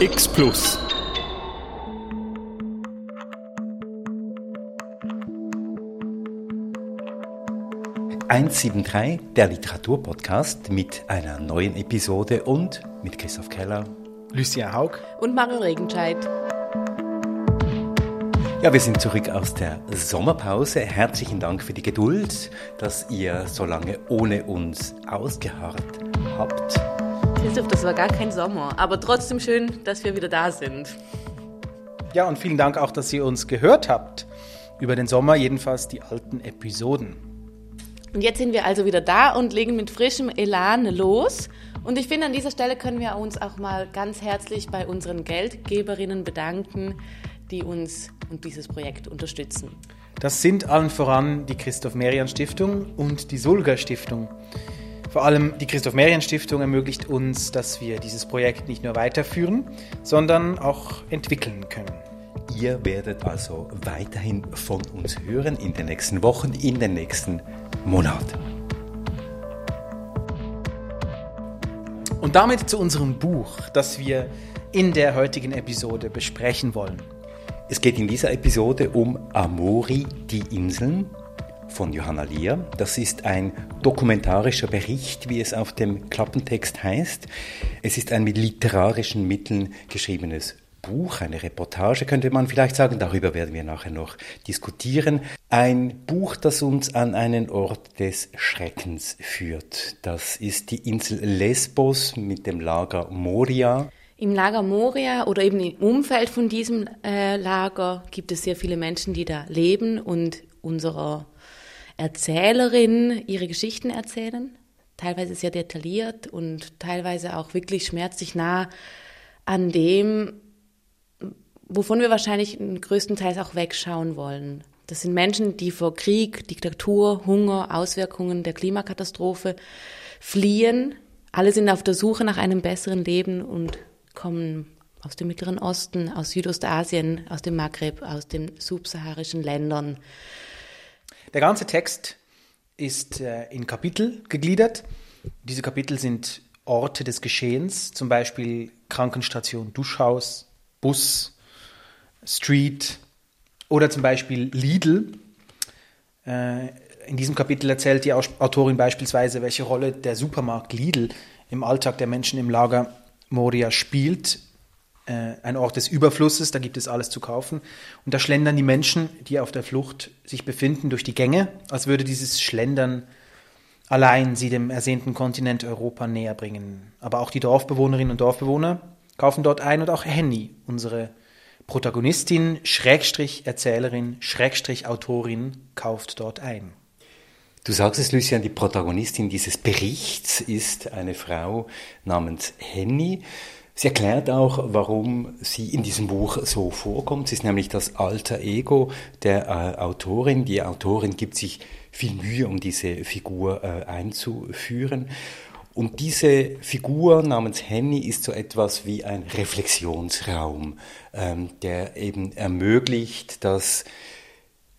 X Plus. «173», der Literaturpodcast mit einer neuen Episode und mit Christoph Keller, Lucia Haug und Marion Regenscheid. Ja, wir sind zurück aus der Sommerpause. Herzlichen Dank für die Geduld, dass ihr so lange ohne uns ausgeharrt habt. Christoph, das war gar kein Sommer, aber trotzdem schön, dass wir wieder da sind. Ja, und vielen Dank auch, dass ihr uns gehört habt über den Sommer, jedenfalls die alten Episoden. Und jetzt sind wir also wieder da und legen mit frischem Elan los. Und ich finde, an dieser Stelle können wir uns auch mal ganz herzlich bei unseren Geldgeberinnen bedanken, die uns und dieses Projekt unterstützen. Das sind allen voran die Christoph Merian Stiftung und die Sulger Stiftung. Vor allem die Christoph Merian Stiftung ermöglicht uns, dass wir dieses Projekt nicht nur weiterführen, sondern auch entwickeln können. Ihr werdet also weiterhin von uns hören in den nächsten Wochen, in den nächsten Monaten. Und damit zu unserem Buch, das wir in der heutigen Episode besprechen wollen. Es geht in dieser Episode um Amori, die Inseln von Johanna Lier. Das ist ein dokumentarischer Bericht, wie es auf dem Klappentext heißt. Es ist ein mit literarischen Mitteln geschriebenes Buch, eine Reportage könnte man vielleicht sagen, darüber werden wir nachher noch diskutieren. Ein Buch, das uns an einen Ort des Schreckens führt. Das ist die Insel Lesbos mit dem Lager Moria. Im Lager Moria oder eben im Umfeld von diesem äh, Lager gibt es sehr viele Menschen, die da leben und unserer Erzählerin ihre Geschichten erzählen. Teilweise sehr detailliert und teilweise auch wirklich schmerzlich nah an dem, wovon wir wahrscheinlich größtenteils auch wegschauen wollen. Das sind Menschen, die vor Krieg, Diktatur, Hunger, Auswirkungen der Klimakatastrophe fliehen. Alle sind auf der Suche nach einem besseren Leben und kommen aus dem Mittleren Osten, aus Südostasien, aus dem Maghreb, aus den subsaharischen Ländern. Der ganze Text ist äh, in Kapitel gegliedert. Diese Kapitel sind Orte des Geschehens, zum Beispiel Krankenstation, Duschhaus, Bus, Street oder zum Beispiel Lidl. Äh, in diesem Kapitel erzählt die Autorin beispielsweise, welche Rolle der Supermarkt Lidl im Alltag der Menschen im Lager Moria spielt, ein Ort des Überflusses, da gibt es alles zu kaufen. Und da schlendern die Menschen, die auf der Flucht sich befinden, durch die Gänge, als würde dieses Schlendern allein sie dem ersehnten Kontinent Europa näher bringen. Aber auch die Dorfbewohnerinnen und Dorfbewohner kaufen dort ein und auch Henny, unsere Protagonistin, Schrägstrich Erzählerin, Schrägstrich Autorin, kauft dort ein. Du sagst es, Lucian, die Protagonistin dieses Berichts ist eine Frau namens Henny. Sie erklärt auch, warum sie in diesem Buch so vorkommt. Sie ist nämlich das alter Ego der äh, Autorin. Die Autorin gibt sich viel Mühe, um diese Figur äh, einzuführen. Und diese Figur namens Henny ist so etwas wie ein Reflexionsraum, ähm, der eben ermöglicht, dass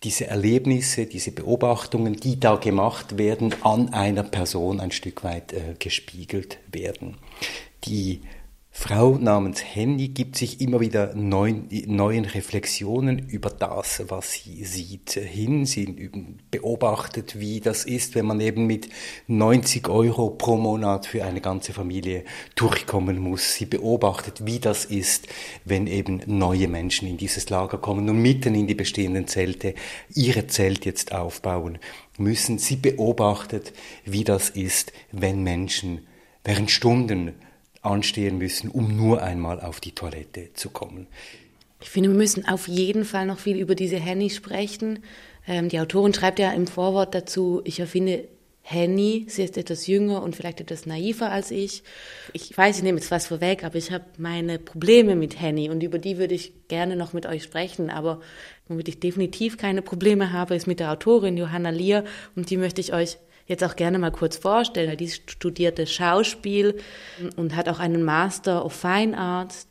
diese Erlebnisse, diese Beobachtungen, die da gemacht werden, an einer Person ein Stück weit äh, gespiegelt werden. Die Frau namens Henny gibt sich immer wieder neuen, neuen Reflexionen über das, was sie sieht, hin. Sie beobachtet, wie das ist, wenn man eben mit 90 Euro pro Monat für eine ganze Familie durchkommen muss. Sie beobachtet, wie das ist, wenn eben neue Menschen in dieses Lager kommen und mitten in die bestehenden Zelte ihre Zelt jetzt aufbauen müssen. Sie beobachtet, wie das ist, wenn Menschen während Stunden anstehen müssen, um nur einmal auf die Toilette zu kommen. Ich finde, wir müssen auf jeden Fall noch viel über diese Henny sprechen. Ähm, die Autorin schreibt ja im Vorwort dazu, ich erfinde Henny, sie ist etwas jünger und vielleicht etwas naiver als ich. Ich weiß, ich nehme jetzt was vorweg, aber ich habe meine Probleme mit Henny und über die würde ich gerne noch mit euch sprechen. Aber womit ich definitiv keine Probleme habe, ist mit der Autorin Johanna Lier und die möchte ich euch jetzt auch gerne mal kurz vorstellen. Die studierte Schauspiel und hat auch einen Master of Fine Arts.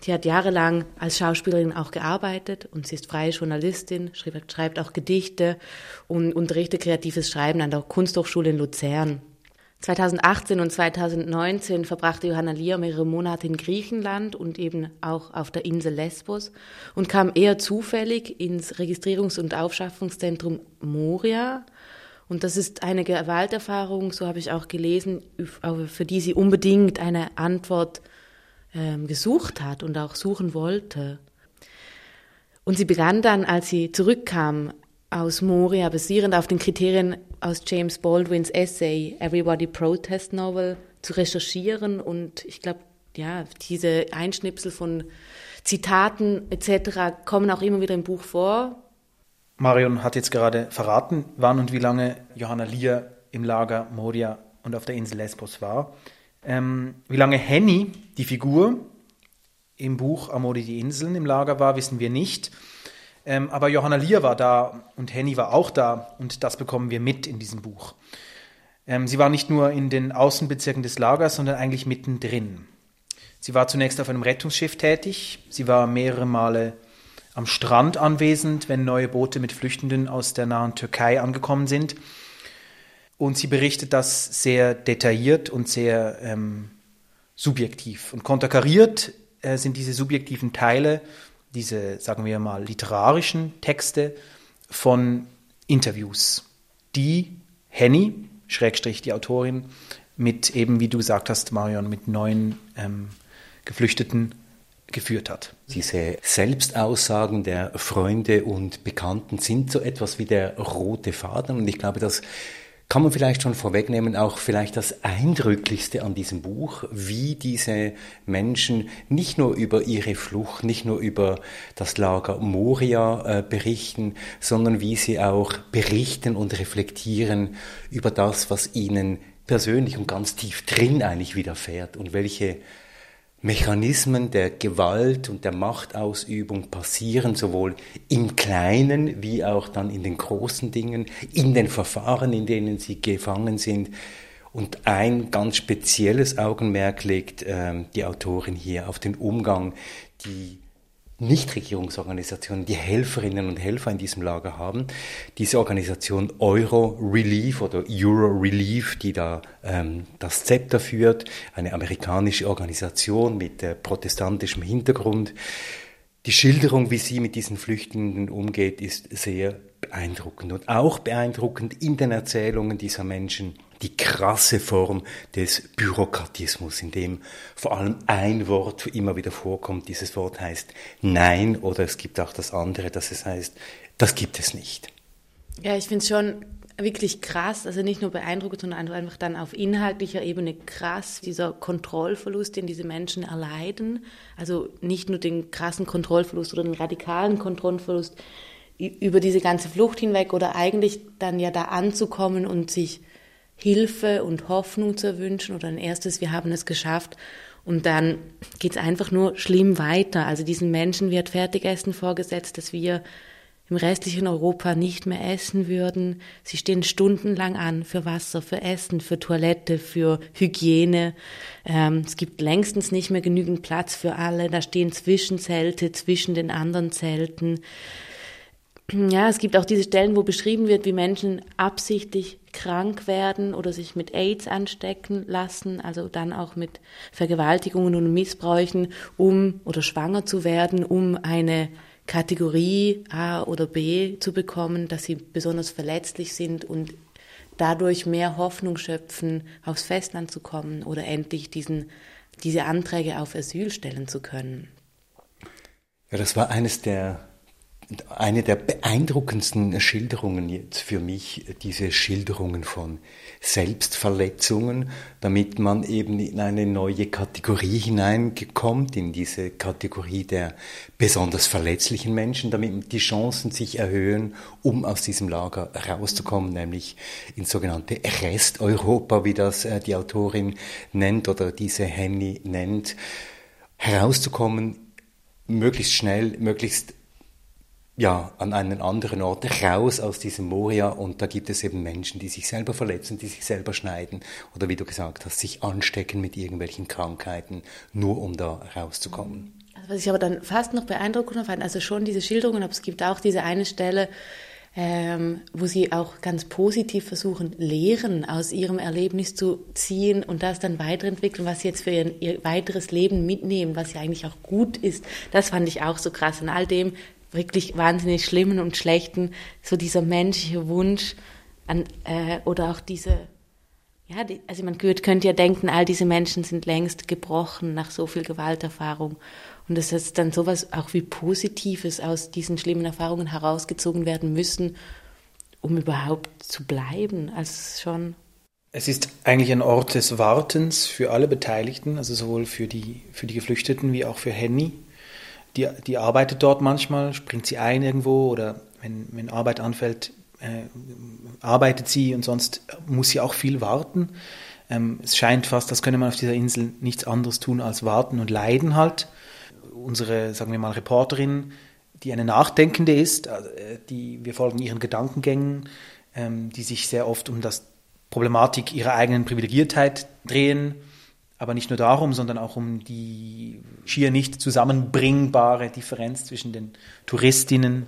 Sie hat jahrelang als Schauspielerin auch gearbeitet und sie ist freie Journalistin, schreibt, schreibt auch Gedichte und unterrichtet kreatives Schreiben an der Kunsthochschule in Luzern. 2018 und 2019 verbrachte Johanna Lier mehrere Monate in Griechenland und eben auch auf der Insel Lesbos und kam eher zufällig ins Registrierungs- und Aufschaffungszentrum Moria. Und das ist eine Gewalterfahrung, so habe ich auch gelesen, für die sie unbedingt eine Antwort ähm, gesucht hat und auch suchen wollte. Und sie begann dann, als sie zurückkam aus Moria, basierend auf den Kriterien aus James Baldwins Essay Everybody Protest Novel, zu recherchieren. Und ich glaube, ja, diese Einschnipsel von Zitaten etc. kommen auch immer wieder im Buch vor. Marion hat jetzt gerade verraten, wann und wie lange Johanna Lier im Lager Moria und auf der Insel Lesbos war. Ähm, wie lange Henny, die Figur, im Buch Amori die Inseln im Lager war, wissen wir nicht. Ähm, aber Johanna Lier war da und Henny war auch da und das bekommen wir mit in diesem Buch. Ähm, sie war nicht nur in den Außenbezirken des Lagers, sondern eigentlich mittendrin. Sie war zunächst auf einem Rettungsschiff tätig. Sie war mehrere Male am Strand anwesend, wenn neue Boote mit Flüchtenden aus der nahen Türkei angekommen sind. Und sie berichtet das sehr detailliert und sehr ähm, subjektiv. Und konterkariert äh, sind diese subjektiven Teile diese, sagen wir mal, literarischen Texte von Interviews, die Henny, Schrägstrich die Autorin, mit eben, wie du gesagt hast, Marion, mit neuen ähm, Geflüchteten geführt hat. Diese Selbstaussagen der Freunde und Bekannten sind so etwas wie der rote Faden und ich glaube, dass kann man vielleicht schon vorwegnehmen, auch vielleicht das Eindrücklichste an diesem Buch, wie diese Menschen nicht nur über ihre Flucht, nicht nur über das Lager Moria äh, berichten, sondern wie sie auch berichten und reflektieren über das, was ihnen persönlich und ganz tief drin eigentlich widerfährt und welche Mechanismen der Gewalt und der Machtausübung passieren, sowohl im Kleinen wie auch dann in den großen Dingen, in den Verfahren, in denen sie gefangen sind. Und ein ganz spezielles Augenmerk legt äh, die Autorin hier auf den Umgang, die Nichtregierungsorganisationen, die Helferinnen und Helfer in diesem Lager haben. Diese Organisation Euro Relief oder Euro Relief, die da ähm, das Zepter führt, eine amerikanische Organisation mit äh, protestantischem Hintergrund. Die Schilderung, wie sie mit diesen Flüchtenden umgeht, ist sehr beeindruckend und auch beeindruckend in den Erzählungen dieser Menschen die krasse Form des Bürokratismus, in dem vor allem ein Wort immer wieder vorkommt. Dieses Wort heißt Nein oder es gibt auch das andere, dass es heißt, das gibt es nicht. Ja, ich finde es schon wirklich krass, also nicht nur beeindruckend, sondern einfach dann auf inhaltlicher Ebene krass, dieser Kontrollverlust, den diese Menschen erleiden. Also nicht nur den krassen Kontrollverlust oder den radikalen Kontrollverlust über diese ganze Flucht hinweg oder eigentlich dann ja da anzukommen und sich Hilfe und Hoffnung zu wünschen oder ein erstes, wir haben es geschafft. Und dann geht es einfach nur schlimm weiter. Also diesen Menschen wird Fertigessen vorgesetzt, dass wir im restlichen Europa nicht mehr essen würden. Sie stehen stundenlang an für Wasser, für Essen, für Toilette, für Hygiene. Ähm, es gibt längstens nicht mehr genügend Platz für alle. Da stehen Zwischenzelte zwischen den anderen Zelten. Ja, es gibt auch diese Stellen, wo beschrieben wird, wie Menschen absichtlich krank werden oder sich mit AIDS anstecken lassen, also dann auch mit Vergewaltigungen und Missbräuchen, um oder schwanger zu werden, um eine Kategorie A oder B zu bekommen, dass sie besonders verletzlich sind und dadurch mehr Hoffnung schöpfen, aufs Festland zu kommen oder endlich diesen, diese Anträge auf Asyl stellen zu können. Ja, das war eines der eine der beeindruckendsten Schilderungen jetzt für mich, diese Schilderungen von Selbstverletzungen, damit man eben in eine neue Kategorie hineinkommt, in diese Kategorie der besonders verletzlichen Menschen, damit die Chancen sich erhöhen, um aus diesem Lager rauszukommen, nämlich ins sogenannte Resteuropa, wie das äh, die Autorin nennt oder diese Henny nennt, herauszukommen, möglichst schnell, möglichst ja, an einen anderen Ort, raus aus diesem Moria und da gibt es eben Menschen, die sich selber verletzen, die sich selber schneiden oder wie du gesagt hast, sich anstecken mit irgendwelchen Krankheiten, nur um da rauszukommen. Also was ich aber dann fast noch beeindruckender fand, also schon diese Schilderungen, aber es gibt auch diese eine Stelle, ähm, wo sie auch ganz positiv versuchen, Lehren aus ihrem Erlebnis zu ziehen und das dann weiterentwickeln, was sie jetzt für ihr, ihr weiteres Leben mitnehmen, was ja eigentlich auch gut ist. Das fand ich auch so krass. In all dem wirklich wahnsinnig Schlimmen und Schlechten, so dieser menschliche Wunsch an, äh, oder auch diese ja, die, also man könnte ja denken, all diese Menschen sind längst gebrochen nach so viel Gewalterfahrung. Und dass jetzt dann sowas auch wie Positives aus diesen schlimmen Erfahrungen herausgezogen werden müssen, um überhaupt zu bleiben. Also schon. Es ist eigentlich ein Ort des Wartens für alle Beteiligten, also sowohl für die, für die Geflüchteten wie auch für Henny. Die, die arbeitet dort manchmal, springt sie ein irgendwo oder wenn, wenn Arbeit anfällt, äh, arbeitet sie und sonst muss sie auch viel warten. Ähm, es scheint fast, als könne man auf dieser Insel nichts anderes tun als warten und leiden halt. Unsere, sagen wir mal, Reporterin, die eine Nachdenkende ist, äh, die, wir folgen ihren Gedankengängen, ähm, die sich sehr oft um das Problematik ihrer eigenen Privilegiertheit drehen, aber nicht nur darum, sondern auch um die schier nicht zusammenbringbare Differenz zwischen den Touristinnen.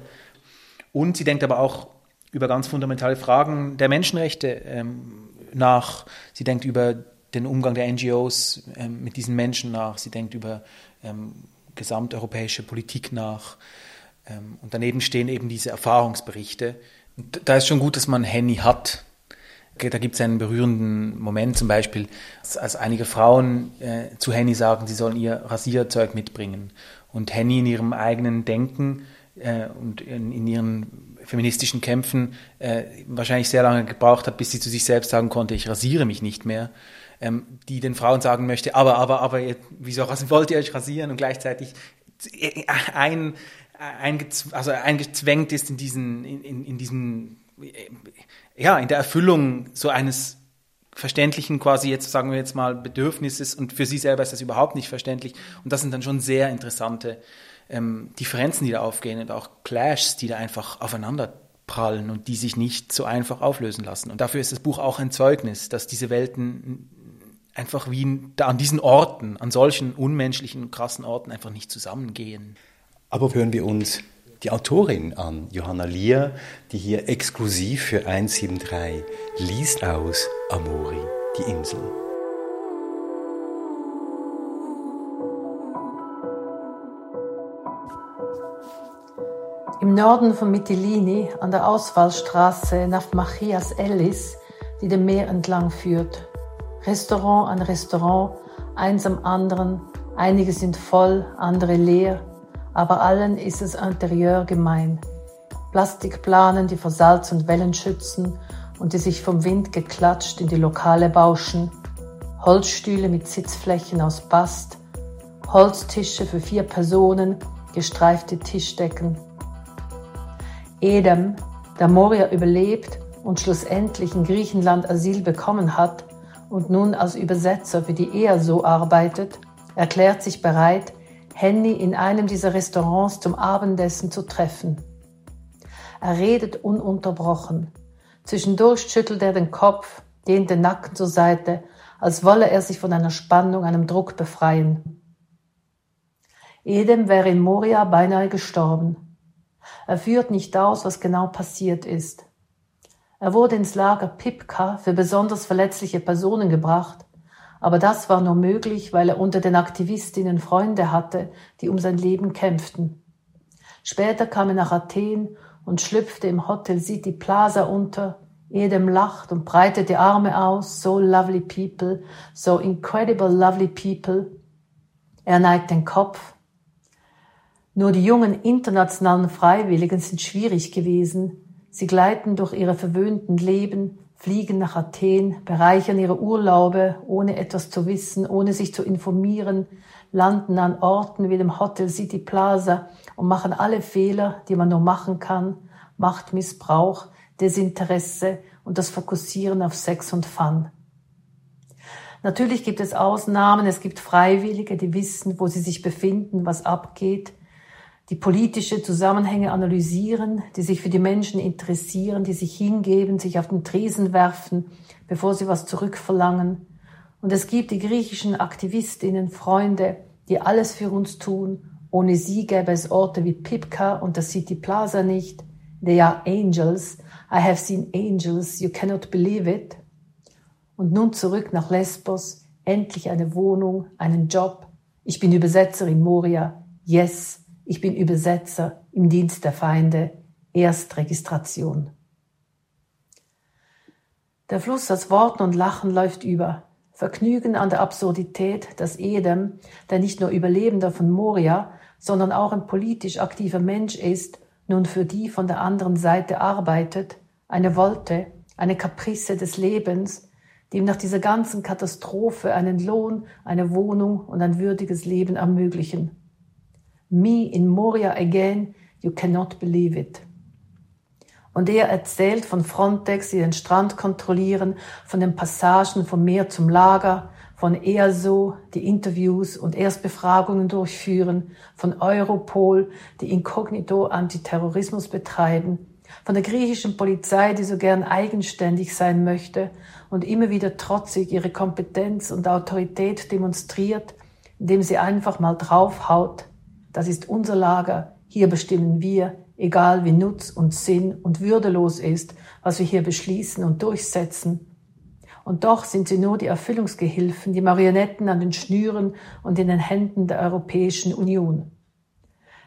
Und sie denkt aber auch über ganz fundamentale Fragen der Menschenrechte ähm, nach. Sie denkt über den Umgang der NGOs ähm, mit diesen Menschen nach. Sie denkt über ähm, gesamteuropäische Politik nach. Ähm, und daneben stehen eben diese Erfahrungsberichte. Da ist schon gut, dass man Henny hat. Da gibt es einen berührenden Moment, zum Beispiel, als einige Frauen äh, zu Henny sagen, sie sollen ihr Rasierzeug mitbringen. Und Henny in ihrem eigenen Denken äh, und in, in ihren feministischen Kämpfen äh, wahrscheinlich sehr lange gebraucht hat, bis sie zu sich selbst sagen konnte, ich rasiere mich nicht mehr, ähm, die den Frauen sagen möchte, aber, aber, aber, ihr, wieso wollt ihr euch rasieren und gleichzeitig ein, ein, also eingezwängt ist in diesen, in, in diesen, ja, in der Erfüllung so eines verständlichen quasi jetzt sagen wir jetzt mal Bedürfnisses und für sie selber ist das überhaupt nicht verständlich und das sind dann schon sehr interessante ähm, Differenzen, die da aufgehen und auch Clashs, die da einfach aufeinander prallen und die sich nicht so einfach auflösen lassen. Und dafür ist das Buch auch ein Zeugnis, dass diese Welten einfach wie da an diesen Orten, an solchen unmenschlichen, krassen Orten einfach nicht zusammengehen. Aber hören wir uns die Autorin an, Johanna Lier, die hier exklusiv für 173 liest aus Amori, die Insel. Im Norden von Mytilini, an der Ausfallstraße nach Machias Ellis, die dem Meer entlang führt. Restaurant an Restaurant, eins am anderen, einige sind voll, andere leer, aber allen ist es Interieur gemein. Plastikplanen, die vor Salz und Wellen schützen und die sich vom Wind geklatscht in die Lokale bauschen, Holzstühle mit Sitzflächen aus Bast, Holztische für vier Personen, gestreifte Tischdecken, Edem, der Moria überlebt und schlussendlich in Griechenland Asyl bekommen hat und nun als Übersetzer für die EASO arbeitet, erklärt sich bereit, Henny in einem dieser Restaurants zum Abendessen zu treffen. Er redet ununterbrochen. Zwischendurch schüttelt er den Kopf, dehnt den Nacken zur Seite, als wolle er sich von einer Spannung, einem Druck befreien. Edem wäre in Moria beinahe gestorben. Er führt nicht aus, was genau passiert ist. Er wurde ins Lager Pipka für besonders verletzliche Personen gebracht, aber das war nur möglich, weil er unter den Aktivistinnen Freunde hatte, die um sein Leben kämpften. Später kam er nach Athen und schlüpfte im Hotel City Plaza unter, jedem lacht und breitet die Arme aus, so lovely people, so incredible lovely people. Er neigt den Kopf, nur die jungen internationalen Freiwilligen sind schwierig gewesen. Sie gleiten durch ihre verwöhnten Leben, fliegen nach Athen, bereichern ihre Urlaube, ohne etwas zu wissen, ohne sich zu informieren, landen an Orten wie dem Hotel City Plaza und machen alle Fehler, die man nur machen kann, Machtmissbrauch, Desinteresse und das Fokussieren auf Sex und Fun. Natürlich gibt es Ausnahmen, es gibt Freiwillige, die wissen, wo sie sich befinden, was abgeht, die politische Zusammenhänge analysieren, die sich für die Menschen interessieren, die sich hingeben, sich auf den Tresen werfen, bevor sie was zurückverlangen. Und es gibt die griechischen Aktivistinnen, Freunde, die alles für uns tun. Ohne sie gäbe es Orte wie Pipka und das City Plaza nicht. They are angels. I have seen angels. You cannot believe it. Und nun zurück nach Lesbos. Endlich eine Wohnung, einen Job. Ich bin Übersetzer in Moria. Yes, ich bin Übersetzer im Dienst der Feinde. Erstregistration. Der Fluss aus Worten und Lachen läuft über. Vergnügen an der Absurdität, dass Edem, der nicht nur Überlebender von Moria, sondern auch ein politisch aktiver Mensch ist, nun für die von der anderen Seite arbeitet, eine Wolte, eine Kaprisse des Lebens, die ihm nach dieser ganzen Katastrophe einen Lohn, eine Wohnung und ein würdiges Leben ermöglichen. Me in Moria again, you cannot believe it. Und er erzählt von Frontex, die den Strand kontrollieren, von den Passagen vom Meer zum Lager, von EASO, die Interviews und Erstbefragungen durchführen, von Europol, die inkognito Antiterrorismus betreiben, von der griechischen Polizei, die so gern eigenständig sein möchte und immer wieder trotzig ihre Kompetenz und Autorität demonstriert, indem sie einfach mal draufhaut, das ist unser Lager, hier bestimmen wir, egal wie nutz und sinn und würdelos ist, was wir hier beschließen und durchsetzen. Und doch sind sie nur die Erfüllungsgehilfen, die Marionetten an den Schnüren und in den Händen der Europäischen Union.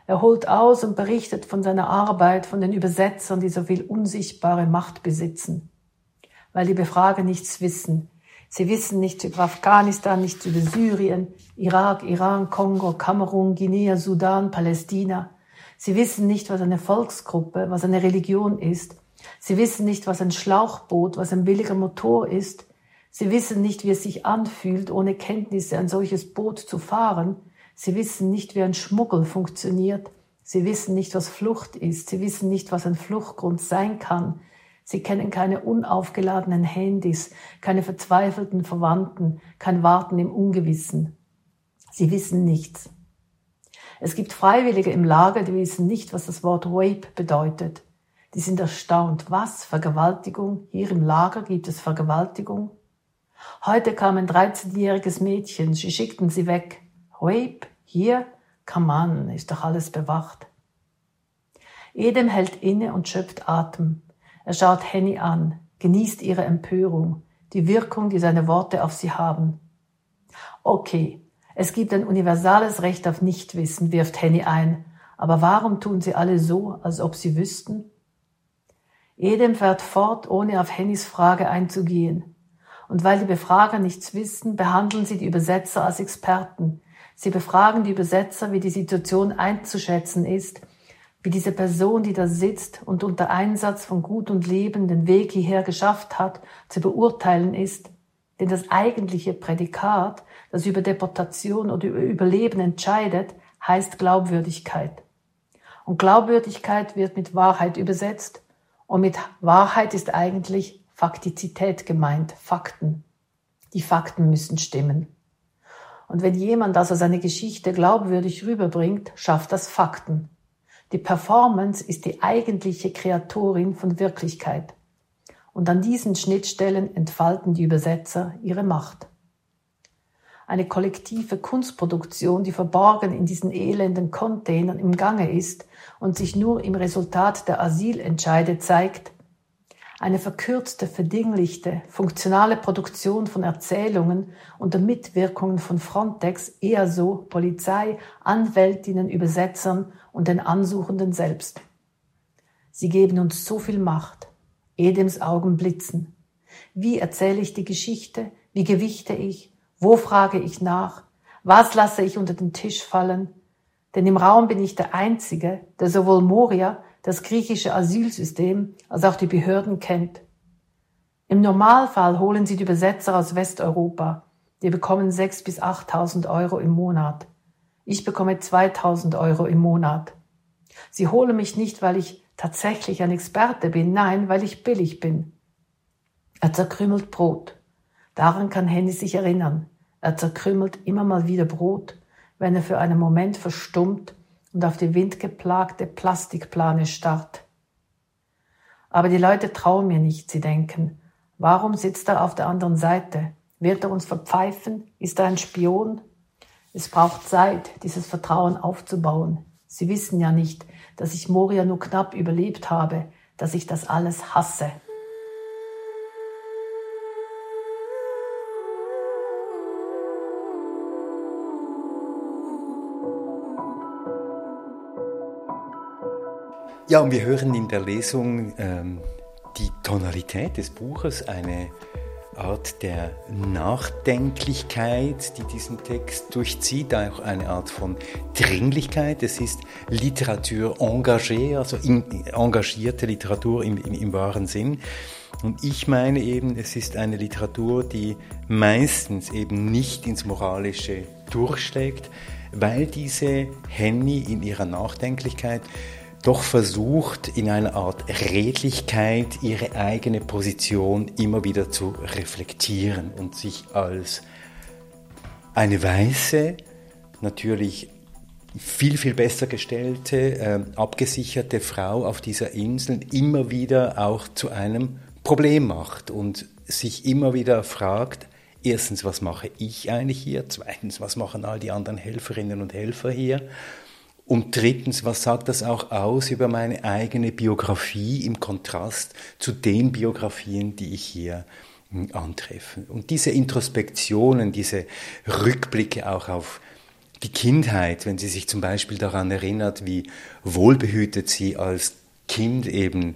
Er holt aus und berichtet von seiner Arbeit, von den Übersetzern, die so viel unsichtbare Macht besitzen. Weil die Befrager nichts wissen. Sie wissen nichts über Afghanistan, nichts über Syrien, Irak, Iran, Kongo, Kamerun, Guinea, Sudan, Palästina. Sie wissen nicht, was eine Volksgruppe, was eine Religion ist. Sie wissen nicht, was ein Schlauchboot, was ein billiger Motor ist. Sie wissen nicht, wie es sich anfühlt, ohne Kenntnisse ein solches Boot zu fahren. Sie wissen nicht, wie ein Schmuggel funktioniert. Sie wissen nicht, was Flucht ist. Sie wissen nicht, was ein Fluchtgrund sein kann. Sie kennen keine unaufgeladenen Handys, keine verzweifelten Verwandten, kein Warten im Ungewissen. Sie wissen nichts. Es gibt Freiwillige im Lager, die wissen nicht, was das Wort Rape bedeutet. Die sind erstaunt. Was? Vergewaltigung? Hier im Lager gibt es Vergewaltigung? Heute kam ein 13-jähriges Mädchen. Sie schickten sie weg. Rape? Hier? Come on, ist doch alles bewacht. Edem hält inne und schöpft Atem. Er schaut Henny an, genießt ihre Empörung, die Wirkung, die seine Worte auf sie haben. Okay, es gibt ein universales Recht auf Nichtwissen, wirft Henny ein. Aber warum tun sie alle so, als ob sie wüssten? Edem fährt fort, ohne auf Hennys Frage einzugehen. Und weil die Befrager nichts wissen, behandeln sie die Übersetzer als Experten. Sie befragen die Übersetzer, wie die Situation einzuschätzen ist, wie diese Person, die da sitzt und unter Einsatz von Gut und Leben den Weg hierher geschafft hat, zu beurteilen ist. Denn das eigentliche Prädikat, das über Deportation oder über Überleben entscheidet, heißt Glaubwürdigkeit. Und Glaubwürdigkeit wird mit Wahrheit übersetzt. Und mit Wahrheit ist eigentlich Faktizität gemeint, Fakten. Die Fakten müssen stimmen. Und wenn jemand also seine Geschichte glaubwürdig rüberbringt, schafft das Fakten. Die Performance ist die eigentliche Kreatorin von Wirklichkeit. Und an diesen Schnittstellen entfalten die Übersetzer ihre Macht eine kollektive Kunstproduktion, die verborgen in diesen elenden Containern im Gange ist und sich nur im Resultat der Asylentscheide zeigt, eine verkürzte, verdinglichte, funktionale Produktion von Erzählungen unter Mitwirkungen von Frontex, EASO, Polizei, Anwältinnen, Übersetzern und den Ansuchenden selbst. Sie geben uns so viel Macht. Edems Augen blitzen. Wie erzähle ich die Geschichte? Wie gewichte ich? Wo frage ich nach? Was lasse ich unter den Tisch fallen? Denn im Raum bin ich der Einzige, der sowohl Moria, das griechische Asylsystem, als auch die Behörden kennt. Im Normalfall holen sie die Übersetzer aus Westeuropa. Die bekommen 6.000 bis 8.000 Euro im Monat. Ich bekomme 2.000 Euro im Monat. Sie holen mich nicht, weil ich tatsächlich ein Experte bin, nein, weil ich billig bin. Er zerkrümmelt Brot. Daran kann Henny sich erinnern. Er zerkrümmelt immer mal wieder Brot, wenn er für einen Moment verstummt und auf die windgeplagte Plastikplane starrt. Aber die Leute trauen mir nicht, sie denken, warum sitzt er auf der anderen Seite? Wird er uns verpfeifen? Ist er ein Spion? Es braucht Zeit, dieses Vertrauen aufzubauen. Sie wissen ja nicht, dass ich Moria nur knapp überlebt habe, dass ich das alles hasse. Ja, und wir hören in der Lesung ähm, die Tonalität des Buches, eine Art der Nachdenklichkeit, die diesen Text durchzieht, auch eine Art von Dringlichkeit. Es ist Literatur engagée, also in, engagierte Literatur im, im, im wahren Sinn. Und ich meine eben, es ist eine Literatur, die meistens eben nicht ins Moralische durchschlägt, weil diese Henny in ihrer Nachdenklichkeit doch versucht, in einer Art Redlichkeit ihre eigene Position immer wieder zu reflektieren und sich als eine weiße, natürlich viel, viel besser gestellte, äh, abgesicherte Frau auf dieser Insel immer wieder auch zu einem Problem macht und sich immer wieder fragt, erstens, was mache ich eigentlich hier? Zweitens, was machen all die anderen Helferinnen und Helfer hier? Und drittens, was sagt das auch aus über meine eigene Biografie im Kontrast zu den Biografien, die ich hier hm, antreffe? Und diese Introspektionen, diese Rückblicke auch auf die Kindheit, wenn sie sich zum Beispiel daran erinnert, wie wohlbehütet sie als Kind eben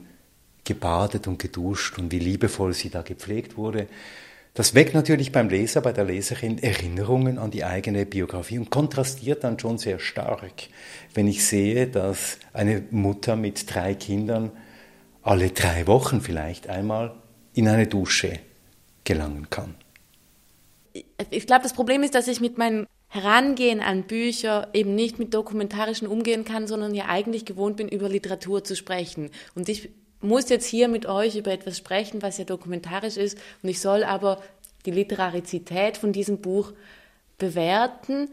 gebadet und geduscht und wie liebevoll sie da gepflegt wurde, das weckt natürlich beim Leser, bei der Leserin Erinnerungen an die eigene Biografie und kontrastiert dann schon sehr stark, wenn ich sehe, dass eine Mutter mit drei Kindern alle drei Wochen vielleicht einmal in eine Dusche gelangen kann. Ich glaube, das Problem ist, dass ich mit meinem Herangehen an Bücher eben nicht mit dokumentarischen umgehen kann, sondern ja eigentlich gewohnt bin, über Literatur zu sprechen. Und ich muss jetzt hier mit euch über etwas sprechen, was ja dokumentarisch ist, und ich soll aber die Literarizität von diesem Buch bewerten.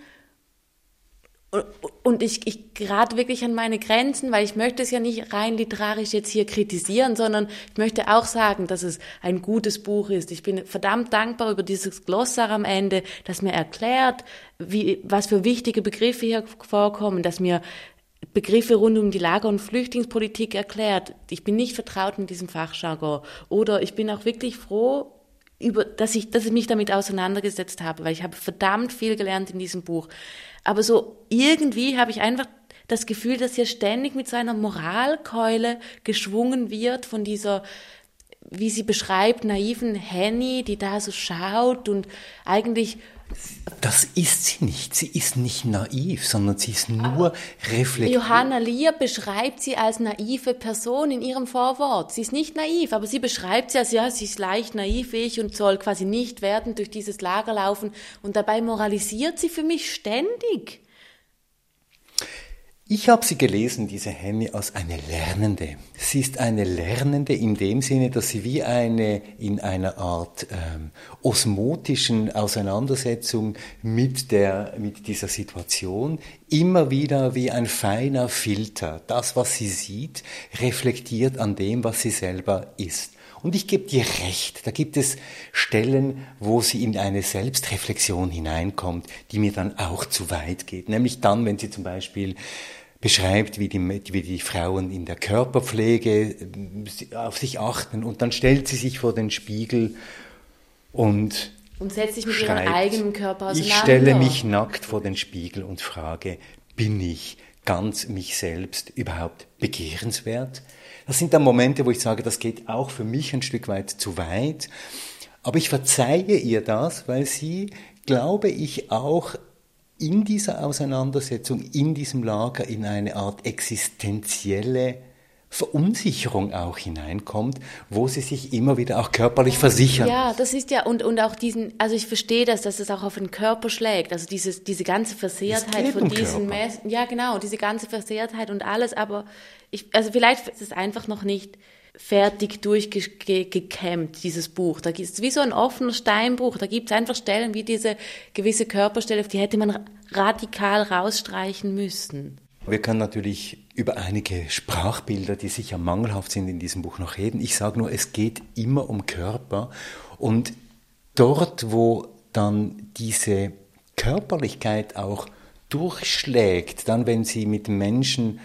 Und ich, ich gerate wirklich an meine Grenzen, weil ich möchte es ja nicht rein literarisch jetzt hier kritisieren, sondern ich möchte auch sagen, dass es ein gutes Buch ist. Ich bin verdammt dankbar über dieses Glossar am Ende, das mir erklärt, wie, was für wichtige Begriffe hier vorkommen, dass mir Begriffe rund um die Lager- und Flüchtlingspolitik erklärt. Ich bin nicht vertraut mit diesem Fachjargon. Oder ich bin auch wirklich froh, über, dass ich, dass ich mich damit auseinandergesetzt habe, weil ich habe verdammt viel gelernt in diesem Buch. Aber so irgendwie habe ich einfach das Gefühl, dass hier ständig mit so einer Moralkeule geschwungen wird von dieser, wie sie beschreibt, naiven Henny, die da so schaut und eigentlich das ist sie nicht. Sie ist nicht naiv, sondern sie ist nur reflektiert. Johanna Lier beschreibt sie als naive Person in ihrem Vorwort. Sie ist nicht naiv, aber sie beschreibt sie als, ja, sie ist leicht naiv wie ich und soll quasi nicht werden durch dieses Lager laufen. Und dabei moralisiert sie für mich ständig. Ich habe sie gelesen, diese Henny, als eine Lernende. Sie ist eine Lernende in dem Sinne, dass sie wie eine in einer Art ähm, osmotischen Auseinandersetzung mit der mit dieser Situation immer wieder wie ein feiner Filter das, was sie sieht, reflektiert an dem, was sie selber ist. Und ich gebe dir recht, da gibt es Stellen, wo sie in eine Selbstreflexion hineinkommt, die mir dann auch zu weit geht. Nämlich dann, wenn sie zum Beispiel beschreibt, wie die, wie die Frauen in der Körperpflege äh, auf sich achten und dann stellt sie sich vor den Spiegel und und setzt sich mit schreibt, ihrem eigenen Körper auseinander. Ich stelle mich nackt vor den Spiegel und frage, bin ich ganz mich selbst überhaupt begehrenswert? Das sind dann Momente, wo ich sage, das geht auch für mich ein Stück weit zu weit. Aber ich verzeihe ihr das, weil sie, glaube ich, auch in dieser Auseinandersetzung, in diesem Lager in eine Art existenzielle Verunsicherung auch hineinkommt, wo sie sich immer wieder auch körperlich versichern. Ja, das ist ja, und, und auch diesen, also ich verstehe das, dass es auch auf den Körper schlägt, also dieses, diese ganze Versehrtheit von diesen, Körper. ja genau, diese ganze Versehrtheit und alles, aber ich, also vielleicht ist es einfach noch nicht fertig durchgekämmt, dieses Buch. Da ist wie so ein offener Steinbruch. Da gibt es einfach Stellen wie diese gewisse Körperstelle, die hätte man radikal rausstreichen müssen. Wir können natürlich über einige Sprachbilder, die sicher mangelhaft sind in diesem Buch noch reden. Ich sage nur, es geht immer um Körper und dort, wo dann diese Körperlichkeit auch durchschlägt, dann wenn sie mit Menschen,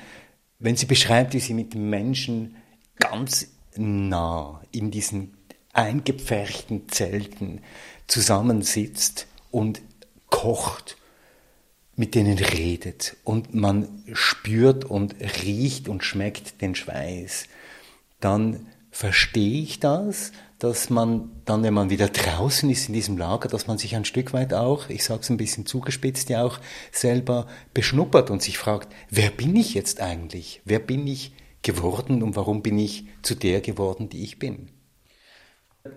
wenn sie beschreibt, wie sie mit Menschen ganz nah in diesen eingepferchten Zelten zusammensitzt und kocht, mit denen redet und man spürt und riecht und schmeckt den Schweiß, dann verstehe ich das, dass man dann, wenn man wieder draußen ist in diesem Lager, dass man sich ein Stück weit auch, ich sage es ein bisschen zugespitzt, ja auch selber beschnuppert und sich fragt, wer bin ich jetzt eigentlich? Wer bin ich geworden und warum bin ich zu der geworden, die ich bin?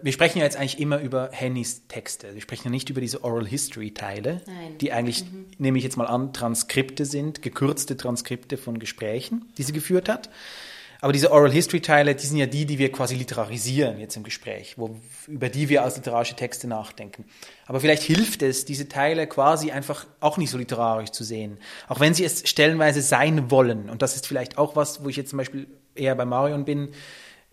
Wir sprechen ja jetzt eigentlich immer über Hennys Texte. Wir sprechen ja nicht über diese Oral History Teile, Nein. die eigentlich, mhm. nehme ich jetzt mal an, Transkripte sind, gekürzte Transkripte von Gesprächen, die sie geführt hat. Aber diese Oral History Teile, die sind ja die, die wir quasi literarisieren jetzt im Gespräch, wo, über die wir als literarische Texte nachdenken. Aber vielleicht hilft es, diese Teile quasi einfach auch nicht so literarisch zu sehen. Auch wenn sie es stellenweise sein wollen. Und das ist vielleicht auch was, wo ich jetzt zum Beispiel eher bei Marion bin,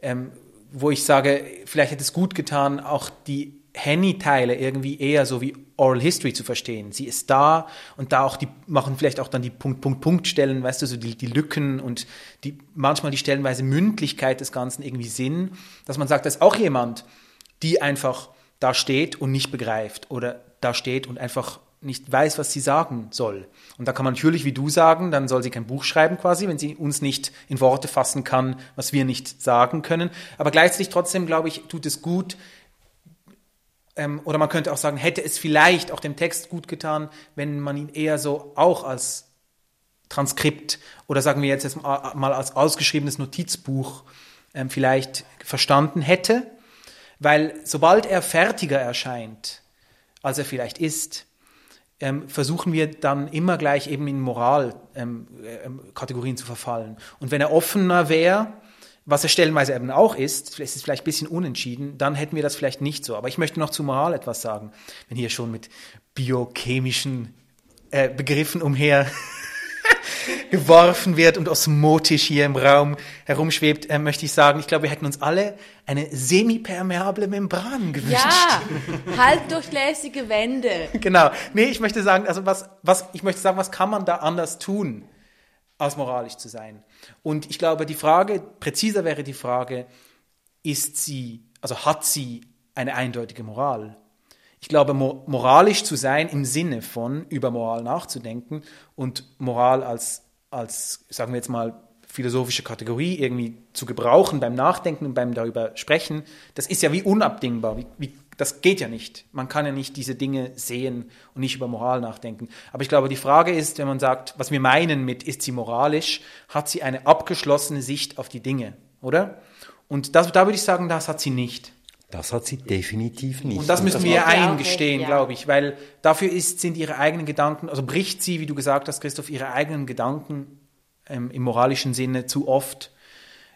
ähm, wo ich sage, vielleicht hätte es gut getan, auch die Henny-Teile irgendwie eher so wie Oral History zu verstehen. Sie ist da und da auch die machen vielleicht auch dann die Punkt, Punkt, Punkt Stellen, weißt du, so die, die Lücken und die manchmal die stellenweise Mündlichkeit des Ganzen irgendwie Sinn, dass man sagt, da ist auch jemand, die einfach da steht und nicht begreift oder da steht und einfach nicht weiß, was sie sagen soll. Und da kann man natürlich, wie du sagen, dann soll sie kein Buch schreiben quasi, wenn sie uns nicht in Worte fassen kann, was wir nicht sagen können. Aber gleichzeitig trotzdem, glaube ich, tut es gut, ähm, oder man könnte auch sagen, hätte es vielleicht auch dem Text gut getan, wenn man ihn eher so auch als Transkript oder sagen wir jetzt, jetzt mal als ausgeschriebenes Notizbuch ähm, vielleicht verstanden hätte. Weil sobald er fertiger erscheint, als er vielleicht ist, ähm, versuchen wir dann immer gleich eben in Moralkategorien ähm, äh, zu verfallen. Und wenn er offener wäre, was er stellenweise eben auch ist, ist es vielleicht ein bisschen unentschieden, dann hätten wir das vielleicht nicht so. Aber ich möchte noch zu Moral etwas sagen, wenn hier schon mit biochemischen äh, Begriffen umher geworfen wird und osmotisch hier im Raum herumschwebt, äh, möchte ich sagen, ich glaube, wir hätten uns alle eine semipermeable Membran gewünscht. Ja, halbdurchlässige Wände. genau. Nee, ich möchte sagen, also was, was, ich möchte sagen, was kann man da anders tun? Als moralisch zu sein. Und ich glaube, die Frage, präziser wäre die Frage, ist sie, also hat sie eine eindeutige Moral? Ich glaube, moralisch zu sein im Sinne von über Moral nachzudenken und Moral als, als, sagen wir jetzt mal, philosophische Kategorie irgendwie zu gebrauchen beim Nachdenken und beim darüber sprechen, das ist ja wie unabdingbar. Wie, wie, das geht ja nicht. Man kann ja nicht diese Dinge sehen und nicht über Moral nachdenken. Aber ich glaube, die Frage ist, wenn man sagt, was wir meinen mit, ist sie moralisch, hat sie eine abgeschlossene Sicht auf die Dinge, oder? Und das, da würde ich sagen, das hat sie nicht. Das hat sie definitiv nicht. Und das müssen das wir eingestehen, ja. glaube ich, weil dafür ist, sind ihre eigenen Gedanken, also bricht sie, wie du gesagt hast, Christoph, ihre eigenen Gedanken ähm, im moralischen Sinne zu oft.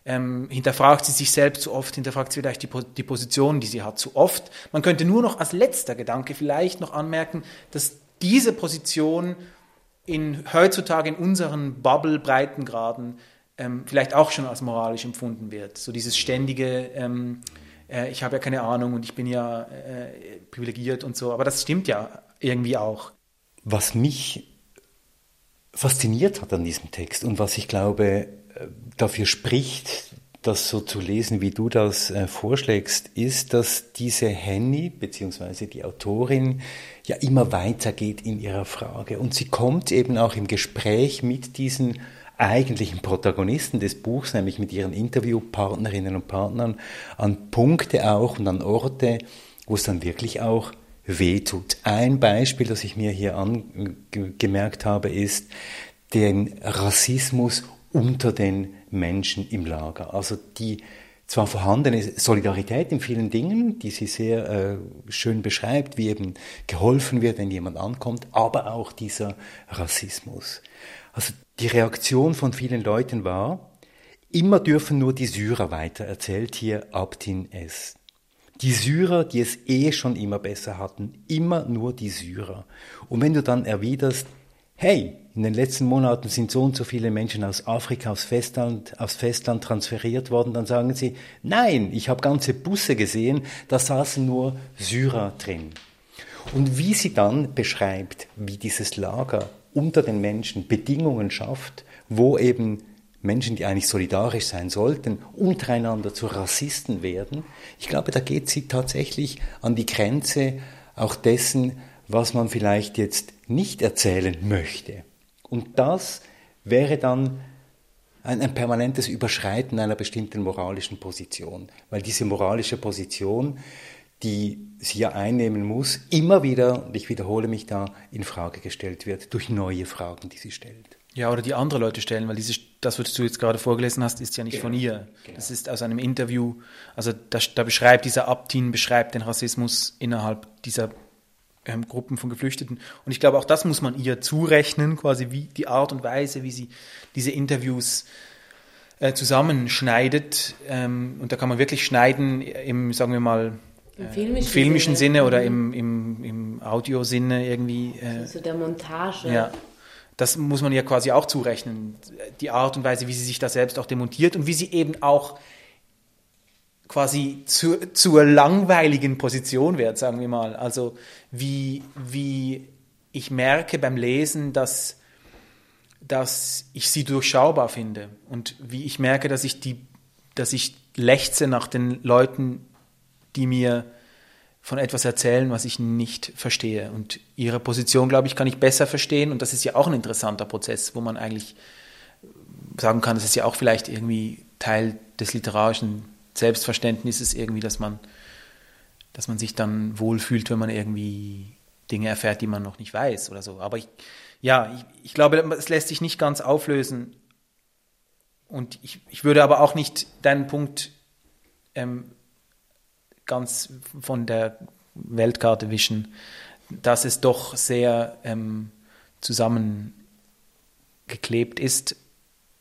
Ähm, hinterfragt sie sich selbst zu oft, hinterfragt sie vielleicht die, die Position, die sie hat, zu oft. Man könnte nur noch als letzter Gedanke vielleicht noch anmerken, dass diese Position in, heutzutage in unseren Bubble-Breitengraden ähm, vielleicht auch schon als moralisch empfunden wird. So dieses ständige, ähm, äh, ich habe ja keine Ahnung und ich bin ja äh, privilegiert und so. Aber das stimmt ja irgendwie auch. Was mich fasziniert hat an diesem Text und was ich glaube dafür spricht, das so zu lesen, wie du das äh, vorschlägst, ist, dass diese Henny beziehungsweise die Autorin ja immer weitergeht in ihrer Frage und sie kommt eben auch im Gespräch mit diesen eigentlichen Protagonisten des Buchs, nämlich mit ihren Interviewpartnerinnen und Partnern, an Punkte auch und an Orte, wo es dann wirklich auch wehtut. Ein Beispiel, das ich mir hier angemerkt habe, ist den Rassismus unter den Menschen im Lager. Also die zwar vorhandene Solidarität in vielen Dingen, die sie sehr äh, schön beschreibt, wie eben geholfen wird, wenn jemand ankommt, aber auch dieser Rassismus. Also die Reaktion von vielen Leuten war, immer dürfen nur die Syrer weiter, erzählt hier Abtin S. Die Syrer, die es eh schon immer besser hatten, immer nur die Syrer. Und wenn du dann erwiderst, hey, in den letzten Monaten sind so und so viele Menschen aus Afrika aufs Festland, aufs Festland transferiert worden, dann sagen sie, nein, ich habe ganze Busse gesehen, da saßen nur Syrer drin. Und wie sie dann beschreibt, wie dieses Lager unter den Menschen Bedingungen schafft, wo eben Menschen, die eigentlich solidarisch sein sollten, untereinander zu Rassisten werden. Ich glaube, da geht sie tatsächlich an die Grenze auch dessen, was man vielleicht jetzt nicht erzählen möchte. Und das wäre dann ein, ein, permanentes Überschreiten einer bestimmten moralischen Position, weil diese moralische Position, die sie ja einnehmen muss, immer wieder, und ich wiederhole mich da, in Frage gestellt wird durch neue Fragen, die sie stellt. Ja, oder die andere Leute stellen, weil dieses, das, was du jetzt gerade vorgelesen hast, ist ja nicht genau. von ihr. Genau. Das ist aus einem Interview, also da, da beschreibt dieser Abtin, beschreibt den Rassismus innerhalb dieser ähm, Gruppen von Geflüchteten. Und ich glaube, auch das muss man ihr zurechnen, quasi wie die Art und Weise, wie sie diese Interviews äh, zusammenschneidet. Ähm, und da kann man wirklich schneiden im, sagen wir mal, im äh, filmischen, im filmischen Sinne. Sinne, oder mhm. im, im, im Audiosinne irgendwie. Äh, so der Montage. Ja. Das muss man ja quasi auch zurechnen. Die Art und Weise, wie sie sich da selbst auch demontiert und wie sie eben auch quasi zu, zur langweiligen Position wird, sagen wir mal. Also wie, wie ich merke beim Lesen, dass, dass ich sie durchschaubar finde und wie ich merke, dass ich, die, dass ich lechze nach den Leuten, die mir von etwas erzählen, was ich nicht verstehe. Und ihre Position, glaube ich, kann ich besser verstehen. Und das ist ja auch ein interessanter Prozess, wo man eigentlich sagen kann, das ist ja auch vielleicht irgendwie Teil des literarischen Selbstverständnis ist irgendwie, dass man, dass man sich dann wohlfühlt, wenn man irgendwie Dinge erfährt, die man noch nicht weiß oder so. Aber ich, ja, ich, ich glaube, es lässt sich nicht ganz auflösen. Und ich, ich würde aber auch nicht deinen Punkt ähm, ganz von der Weltkarte wischen, dass es doch sehr ähm, zusammengeklebt ist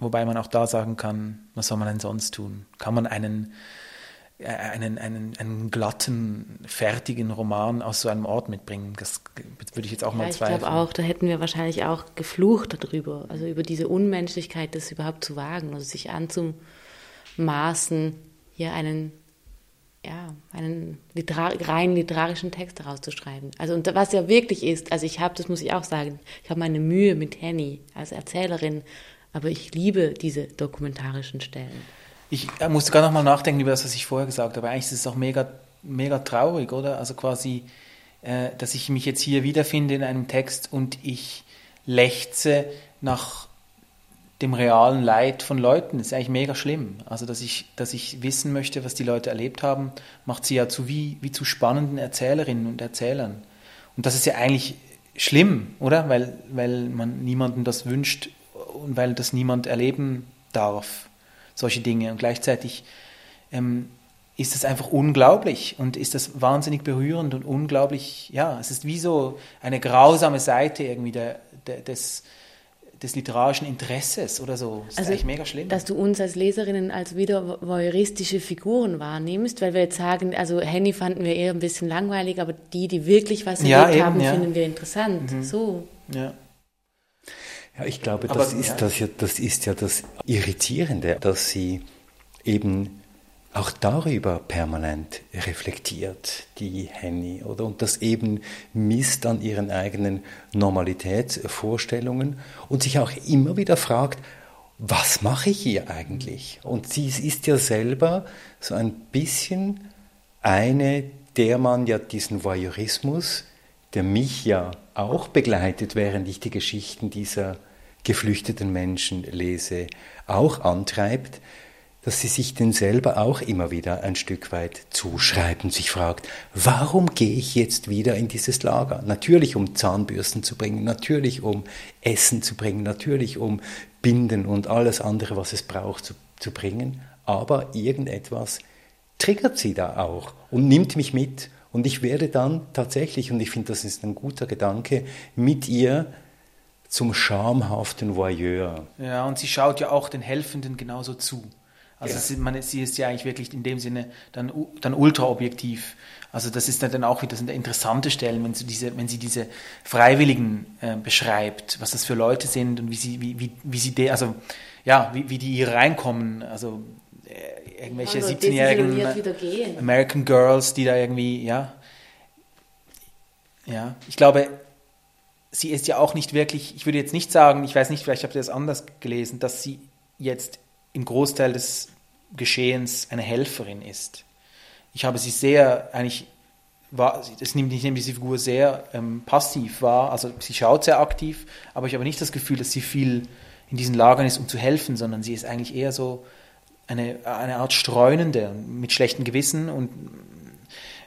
Wobei man auch da sagen kann, was soll man denn sonst tun? Kann man einen, äh, einen, einen, einen glatten, fertigen Roman aus so einem Ort mitbringen? Das würde ich jetzt auch ja, mal zweifeln. Ich glaube auch, da hätten wir wahrscheinlich auch geflucht darüber, also über diese Unmenschlichkeit, das überhaupt zu wagen, also sich anzumaßen, hier einen ja, einen literar rein literarischen Text daraus zu schreiben. Also und was ja wirklich ist, also ich habe, das muss ich auch sagen, ich habe meine Mühe mit Henny als Erzählerin aber ich liebe diese dokumentarischen Stellen. Ich musste gerade noch mal nachdenken über das, was ich vorher gesagt habe. Eigentlich ist es auch mega, mega traurig, oder? Also quasi, äh, dass ich mich jetzt hier wiederfinde in einem Text und ich lechze nach dem realen Leid von Leuten. Das ist eigentlich mega schlimm. Also, dass ich, dass ich wissen möchte, was die Leute erlebt haben, macht sie ja zu wie, wie zu spannenden Erzählerinnen und Erzählern. Und das ist ja eigentlich schlimm, oder? Weil, weil man niemandem das wünscht, und weil das niemand erleben darf, solche Dinge. Und gleichzeitig ähm, ist es einfach unglaublich und ist das wahnsinnig berührend und unglaublich, ja, es ist wie so eine grausame Seite irgendwie der, der, des, des literarischen Interesses oder so. Das also, ist eigentlich mega schlimm. Dass du uns als Leserinnen als wieder voyeuristische Figuren wahrnimmst, weil wir jetzt sagen, also Henny fanden wir eher ein bisschen langweilig, aber die, die wirklich was erlebt ja, eben, haben, ja. finden wir interessant. Mhm. So. Ja. Ja, ich glaube, das, Aber, ist, ja. Das, ja, das ist ja das Irritierende, dass sie eben auch darüber permanent reflektiert, die Henny, oder? Und das eben misst an ihren eigenen Normalitätsvorstellungen und sich auch immer wieder fragt, was mache ich hier eigentlich? Und sie ist ja selber so ein bisschen eine, der man ja diesen Voyeurismus, der mich ja auch begleitet, während ich die Geschichten dieser geflüchteten Menschen lese, auch antreibt, dass sie sich denn selber auch immer wieder ein Stück weit zuschreiben, sich fragt, warum gehe ich jetzt wieder in dieses Lager? Natürlich um Zahnbürsten zu bringen, natürlich um Essen zu bringen, natürlich um Binden und alles andere, was es braucht, zu, zu bringen, aber irgendetwas triggert sie da auch und nimmt mich mit und ich werde dann tatsächlich, und ich finde, das ist ein guter Gedanke, mit ihr zum schamhaften Voyeur. Ja, und sie schaut ja auch den Helfenden genauso zu. Also ja. sie, man, sie ist ja eigentlich wirklich in dem Sinne dann, dann ultraobjektiv. Also das ist dann auch wieder das sind interessante Stellen, wenn sie diese, wenn sie diese Freiwilligen äh, beschreibt, was das für Leute sind und wie sie, wie, wie, wie sie de, also ja, wie, wie die hier reinkommen. Also äh, irgendwelche ja, 17-jährigen American Girls, die da irgendwie, ja. Ja, ich glaube, sie ist ja auch nicht wirklich, ich würde jetzt nicht sagen, ich weiß nicht, vielleicht habt ihr das anders gelesen, dass sie jetzt im Großteil des Geschehens eine Helferin ist. Ich habe sie sehr, eigentlich, war, das nimmt, ich nehme diese Figur sehr ähm, passiv wahr, also sie schaut sehr aktiv, aber ich habe nicht das Gefühl, dass sie viel in diesen Lagern ist, um zu helfen, sondern sie ist eigentlich eher so eine, eine Art Streunende mit schlechtem Gewissen und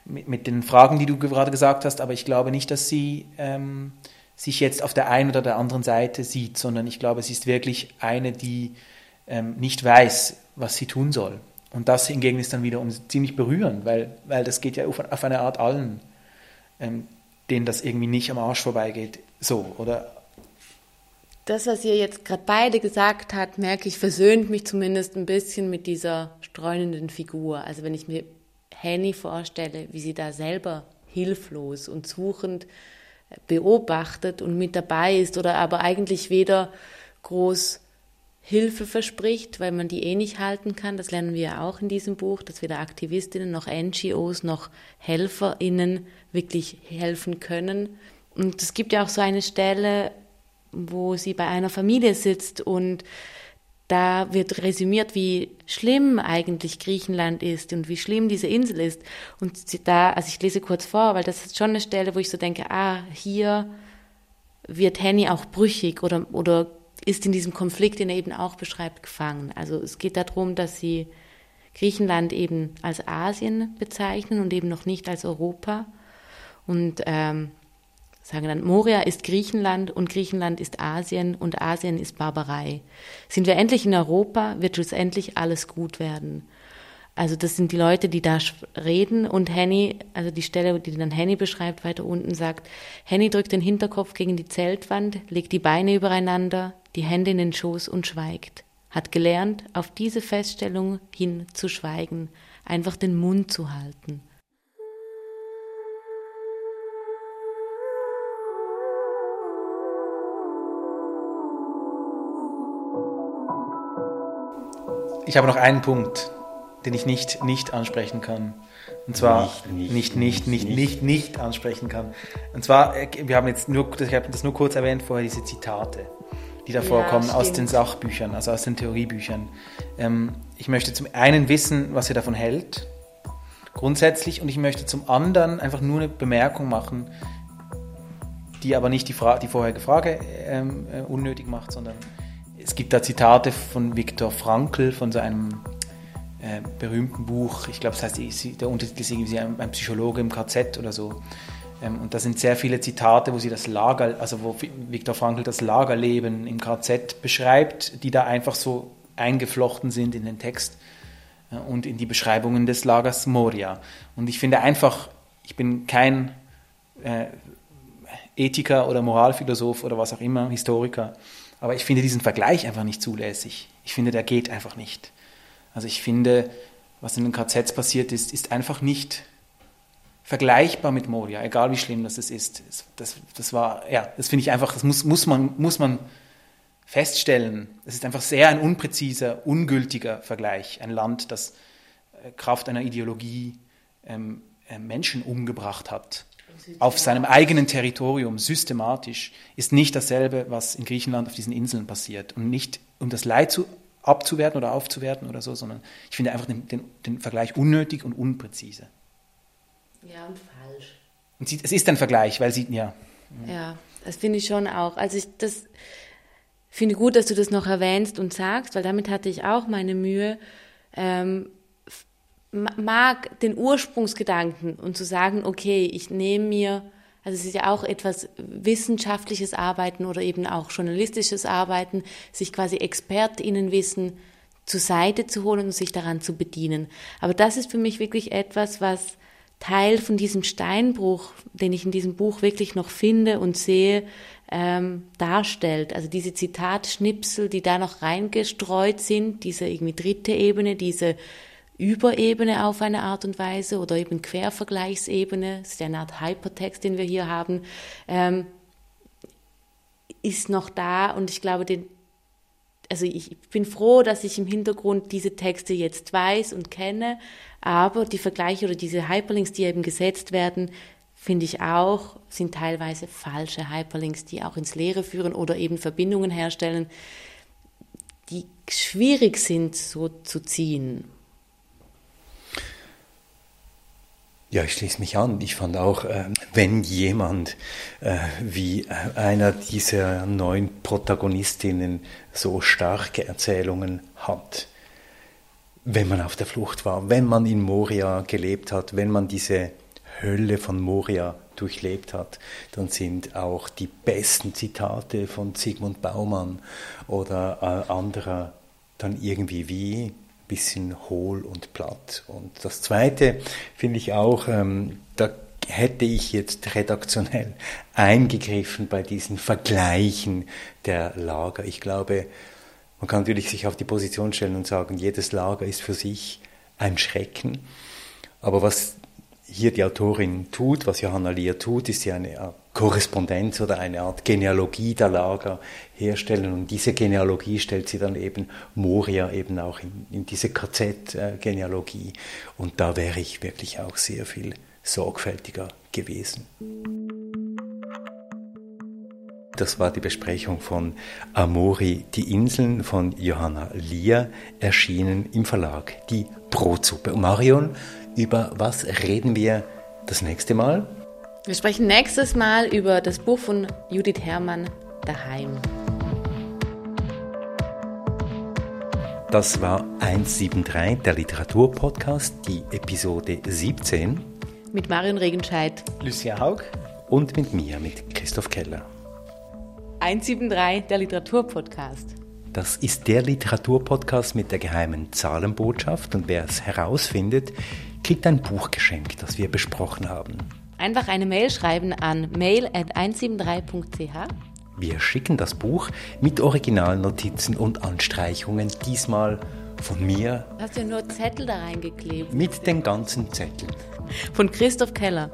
mit, mit den Fragen, die du gerade gesagt hast, aber ich glaube nicht, dass sie ähm, sich jetzt auf der einen oder der anderen Seite sieht, sondern ich glaube, sie ist wirklich eine, die ähm, nicht weiß, was sie tun soll. Und das hingegen ist dann wiederum ziemlich berührend, weil, weil das geht ja auf, auf eine Art allen, ähm, denen das irgendwie nicht am Arsch vorbeigeht, so, oder? Das, was ihr jetzt gerade beide gesagt habt, merke ich, versöhnt mich zumindest ein bisschen mit dieser streunenden Figur. Also wenn ich mir Henny vorstelle, wie sie da selber hilflos und suchend beobachtet und mit dabei ist oder aber eigentlich weder groß Hilfe verspricht, weil man die eh nicht halten kann. Das lernen wir ja auch in diesem Buch, dass weder Aktivistinnen noch NGOs noch HelferInnen wirklich helfen können. Und es gibt ja auch so eine Stelle, wo sie bei einer Familie sitzt und da wird resümiert, wie schlimm eigentlich Griechenland ist und wie schlimm diese Insel ist. Und da, also ich lese kurz vor, weil das ist schon eine Stelle, wo ich so denke, ah, hier wird Henny auch brüchig oder, oder ist in diesem Konflikt, den er eben auch beschreibt, gefangen. Also es geht darum, dass sie Griechenland eben als Asien bezeichnen und eben noch nicht als Europa. Und ähm, sagen dann, Moria ist Griechenland und Griechenland ist Asien und Asien ist Barbarei. Sind wir endlich in Europa, wird schlussendlich alles gut werden. Also das sind die Leute, die da reden und Henny, also die Stelle, die dann Henny beschreibt, weiter unten sagt, Henny drückt den Hinterkopf gegen die Zeltwand, legt die Beine übereinander, die Hände in den Schoß und schweigt. Hat gelernt, auf diese Feststellung hin zu schweigen, einfach den Mund zu halten. Ich habe noch einen Punkt, den ich nicht nicht ansprechen kann. Und zwar nicht nicht nicht nicht nicht, nicht, ansprechen kann. Und zwar, äh, wir haben jetzt nur, ich habe das nur kurz erwähnt vorher, diese Zitate, die da ja, vorkommen stimmt. aus den Sachbüchern, also aus den Theoriebüchern. Ähm, ich möchte zum einen wissen, was ihr davon hält, grundsätzlich, und ich möchte zum anderen einfach nur eine Bemerkung machen, die aber nicht die, Fra die vorherige Frage ähm, äh, unnötig macht, sondern es gibt da Zitate von Viktor Frankl, von so einem äh, berühmten Buch, ich glaube, das heißt, der Untertitel ist irgendwie ein, ein Psychologe im KZ oder so. Ähm, und da sind sehr viele Zitate, wo sie das Lager, also wo Viktor Frankl das Lagerleben im KZ beschreibt, die da einfach so eingeflochten sind in den Text äh, und in die Beschreibungen des Lagers Moria. Und ich finde einfach, ich bin kein äh, Ethiker oder Moralphilosoph oder was auch immer, Historiker, aber ich finde diesen Vergleich einfach nicht zulässig. Ich finde, der geht einfach nicht. Also ich finde, was in den KZs passiert ist, ist einfach nicht vergleichbar mit Moria, egal wie schlimm das ist. Das, das war, ja, das finde ich einfach, das muss, muss, man, muss man feststellen. Es ist einfach sehr ein unpräziser, ungültiger Vergleich. Ein Land, das äh, Kraft einer Ideologie ähm, äh, Menschen umgebracht hat auf seinem eigenen Territorium systematisch, ist nicht dasselbe, was in Griechenland auf diesen Inseln passiert. Und nicht, um das Leid zu, abzuwerten oder aufzuwerten oder so, sondern ich finde einfach den, den, den Vergleich unnötig und unpräzise. Ja, und falsch. Und sie, es ist ein Vergleich, weil sie, ja. Ja, das finde ich schon auch. Also ich das finde gut, dass du das noch erwähnst und sagst, weil damit hatte ich auch meine Mühe. Ähm, mag den Ursprungsgedanken und zu sagen, okay, ich nehme mir, also es ist ja auch etwas wissenschaftliches Arbeiten oder eben auch journalistisches Arbeiten, sich quasi ExpertInnenwissen zur Seite zu holen und sich daran zu bedienen. Aber das ist für mich wirklich etwas, was Teil von diesem Steinbruch, den ich in diesem Buch wirklich noch finde und sehe, ähm, darstellt. Also diese Zitatschnipsel, die da noch reingestreut sind, diese irgendwie dritte Ebene, diese Überebene auf eine Art und Weise oder eben Quervergleichsebene, das ist eine Art Hypertext, den wir hier haben, ähm, ist noch da und ich glaube, den, also ich bin froh, dass ich im Hintergrund diese Texte jetzt weiß und kenne, aber die Vergleiche oder diese Hyperlinks, die eben gesetzt werden, finde ich auch, sind teilweise falsche Hyperlinks, die auch ins Leere führen oder eben Verbindungen herstellen, die schwierig sind so zu ziehen. Ja, ich schließe mich an. Ich fand auch, äh, wenn jemand äh, wie einer dieser neuen Protagonistinnen so starke Erzählungen hat, wenn man auf der Flucht war, wenn man in Moria gelebt hat, wenn man diese Hölle von Moria durchlebt hat, dann sind auch die besten Zitate von Sigmund Baumann oder äh, anderer dann irgendwie wie bisschen hohl und platt. Und das Zweite finde ich auch, ähm, da hätte ich jetzt redaktionell eingegriffen bei diesen Vergleichen der Lager. Ich glaube, man kann natürlich sich auf die Position stellen und sagen, jedes Lager ist für sich ein Schrecken. Aber was hier die Autorin tut, was Johanna Lier tut, ist ja eine Art Korrespondenz oder eine Art Genealogie der Lager herstellen. Und diese Genealogie stellt sie dann eben Moria eben auch in, in diese KZ-Genealogie. Und da wäre ich wirklich auch sehr viel sorgfältiger gewesen. Das war die Besprechung von Amori, die Inseln von Johanna Lier, erschienen im Verlag Die Brotsuppe. Marion, über was reden wir das nächste Mal? Wir sprechen nächstes Mal über das Buch von Judith Herrmann, Daheim. Das war 173, der Literaturpodcast, die Episode 17. Mit Marion Regenscheid, Lucia Haug und mit mir, mit Christoph Keller. 173, der Literaturpodcast. Das ist der Literaturpodcast mit der geheimen Zahlenbotschaft und wer es herausfindet, kriegt ein Buch geschenkt, das wir besprochen haben. Einfach eine Mail schreiben an mail.173.ch. Wir schicken das Buch mit Originalnotizen und Anstreichungen, diesmal von mir. Hast du ja nur Zettel da reingeklebt? Mit den ganzen Zetteln. Von Christoph Keller.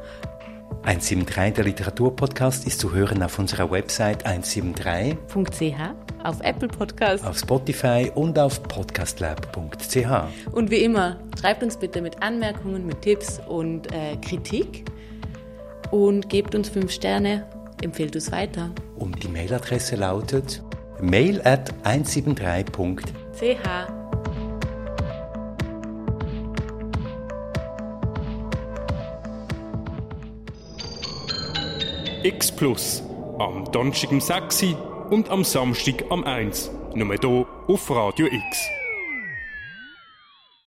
173, der Literaturpodcast, ist zu hören auf unserer Website 173.ch, auf Apple Podcast, auf Spotify und auf podcastlab.ch. Und wie immer, schreibt uns bitte mit Anmerkungen, mit Tipps und äh, Kritik und gebt uns fünf Sterne, empfehlt uns weiter. Und die Mailadresse lautet mail at 173.ch. X Plus. Am Donnerstag um 6 und am Samstag am 1. Nur hier auf Radio X.